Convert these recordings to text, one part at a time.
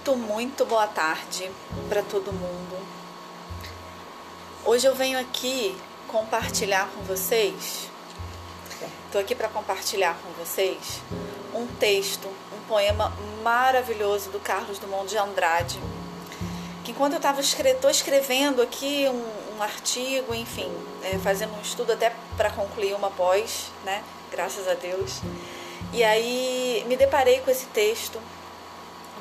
Muito, muito boa tarde para todo mundo. Hoje eu venho aqui compartilhar com vocês, estou aqui para compartilhar com vocês um texto, um poema maravilhoso do Carlos Dumont de Andrade, que enquanto eu estava escre escrevendo aqui um, um artigo, enfim, é, fazendo um estudo até para concluir uma pós, né? Graças a Deus. E aí me deparei com esse texto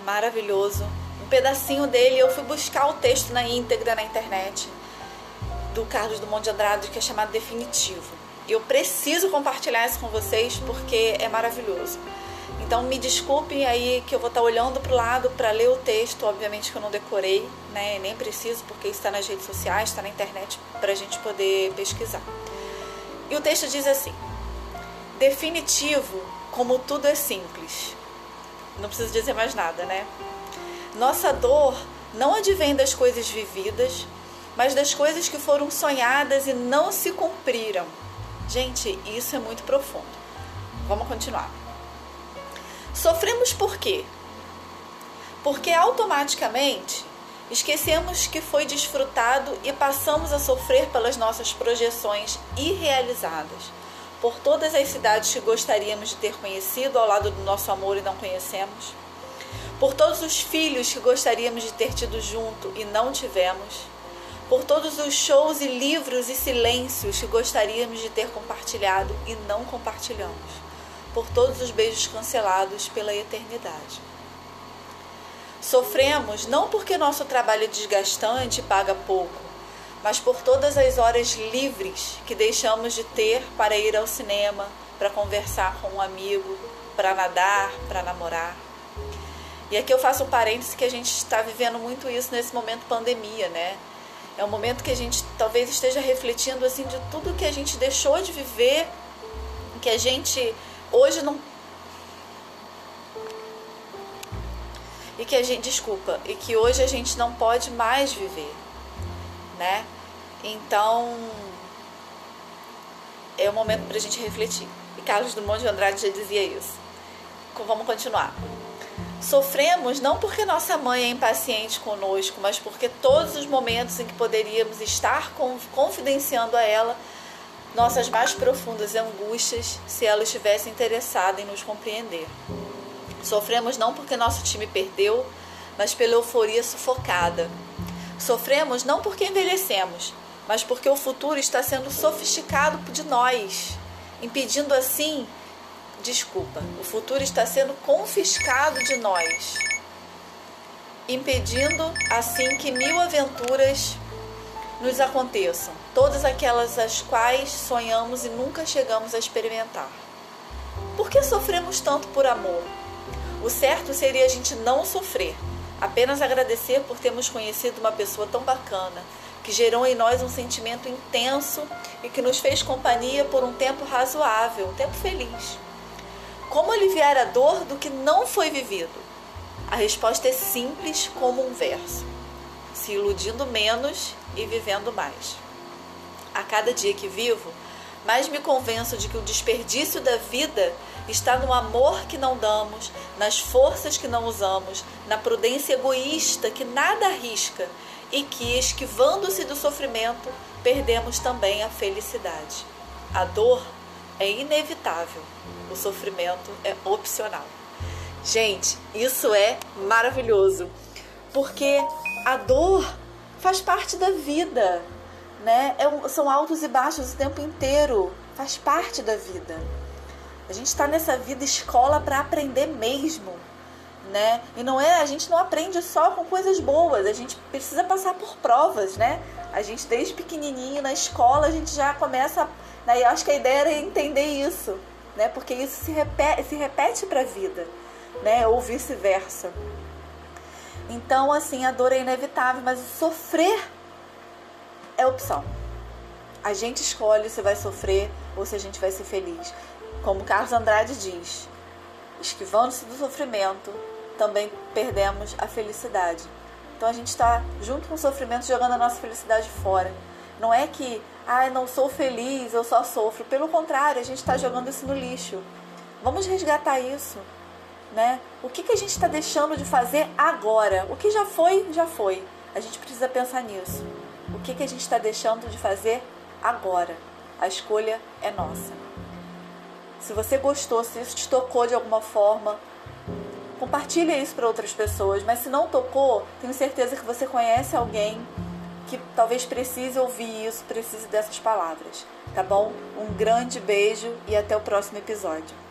maravilhoso. Um pedacinho dele, eu fui buscar o texto na íntegra na internet do Carlos Dumont de Andrade, que é chamado Definitivo. E eu preciso compartilhar isso com vocês porque é maravilhoso. Então me desculpem aí que eu vou estar olhando para o lado para ler o texto, obviamente que eu não decorei, né? Nem preciso porque está nas redes sociais, está na internet para a gente poder pesquisar. E o texto diz assim: Definitivo, como tudo é simples. Não preciso dizer mais nada, né? Nossa dor não advém das coisas vividas, mas das coisas que foram sonhadas e não se cumpriram. Gente, isso é muito profundo. Vamos continuar. Sofremos por quê? Porque automaticamente esquecemos que foi desfrutado e passamos a sofrer pelas nossas projeções irrealizadas por todas as cidades que gostaríamos de ter conhecido ao lado do nosso amor e não conhecemos, por todos os filhos que gostaríamos de ter tido junto e não tivemos, por todos os shows e livros e silêncios que gostaríamos de ter compartilhado e não compartilhamos, por todos os beijos cancelados pela eternidade. Sofremos não porque nosso trabalho é desgastante e paga pouco, mas por todas as horas livres que deixamos de ter para ir ao cinema, para conversar com um amigo, para nadar, para namorar. E aqui eu faço um parêntese que a gente está vivendo muito isso nesse momento pandemia, né? É um momento que a gente talvez esteja refletindo assim de tudo que a gente deixou de viver, que a gente hoje não e que a gente desculpa, e que hoje a gente não pode mais viver né? Então, é o momento para a gente refletir. E Carlos Drummond de Andrade já dizia isso. Vamos continuar. Sofremos não porque nossa mãe é impaciente conosco, mas porque todos os momentos em que poderíamos estar confidenciando a ela nossas mais profundas angústias, se ela estivesse interessada em nos compreender. Sofremos não porque nosso time perdeu, mas pela euforia sufocada, Sofremos não porque envelhecemos, mas porque o futuro está sendo sofisticado de nós, impedindo assim, desculpa, o futuro está sendo confiscado de nós, impedindo assim que mil aventuras nos aconteçam, todas aquelas as quais sonhamos e nunca chegamos a experimentar. Por que sofremos tanto por amor? O certo seria a gente não sofrer, Apenas agradecer por termos conhecido uma pessoa tão bacana, que gerou em nós um sentimento intenso e que nos fez companhia por um tempo razoável, um tempo feliz. Como aliviar a dor do que não foi vivido? A resposta é simples como um verso: se iludindo menos e vivendo mais. A cada dia que vivo, mais me convenço de que o desperdício da vida está no amor que não damos, nas forças que não usamos, na prudência egoísta que nada arrisca e que, esquivando-se do sofrimento, perdemos também a felicidade. A dor é inevitável, o sofrimento é opcional. Gente, isso é maravilhoso, porque a dor faz parte da vida, né? É, são altos e baixos o tempo inteiro, faz parte da vida. A gente está nessa vida escola para aprender mesmo, né? E não é, a gente não aprende só com coisas boas, a gente precisa passar por provas, né? A gente desde pequenininho na escola a gente já começa, né? eu acho que a ideia era entender isso, né? Porque isso se repete, se repete para a vida, né? Ou vice-versa. Então, assim, a dor é inevitável, mas sofrer é opção. A gente escolhe se vai sofrer ou se a gente vai ser feliz. Como Carlos Andrade diz, esquivando-se do sofrimento, também perdemos a felicidade. Então a gente está junto com o sofrimento jogando a nossa felicidade fora. Não é que, ah, não sou feliz, eu só sofro. Pelo contrário, a gente está jogando isso no lixo. Vamos resgatar isso. né? O que, que a gente está deixando de fazer agora? O que já foi, já foi. A gente precisa pensar nisso. O que, que a gente está deixando de fazer agora? A escolha é nossa. Se você gostou, se isso te tocou de alguma forma, compartilhe isso para outras pessoas. Mas se não tocou, tenho certeza que você conhece alguém que talvez precise ouvir isso, precise dessas palavras. Tá bom? Um grande beijo e até o próximo episódio.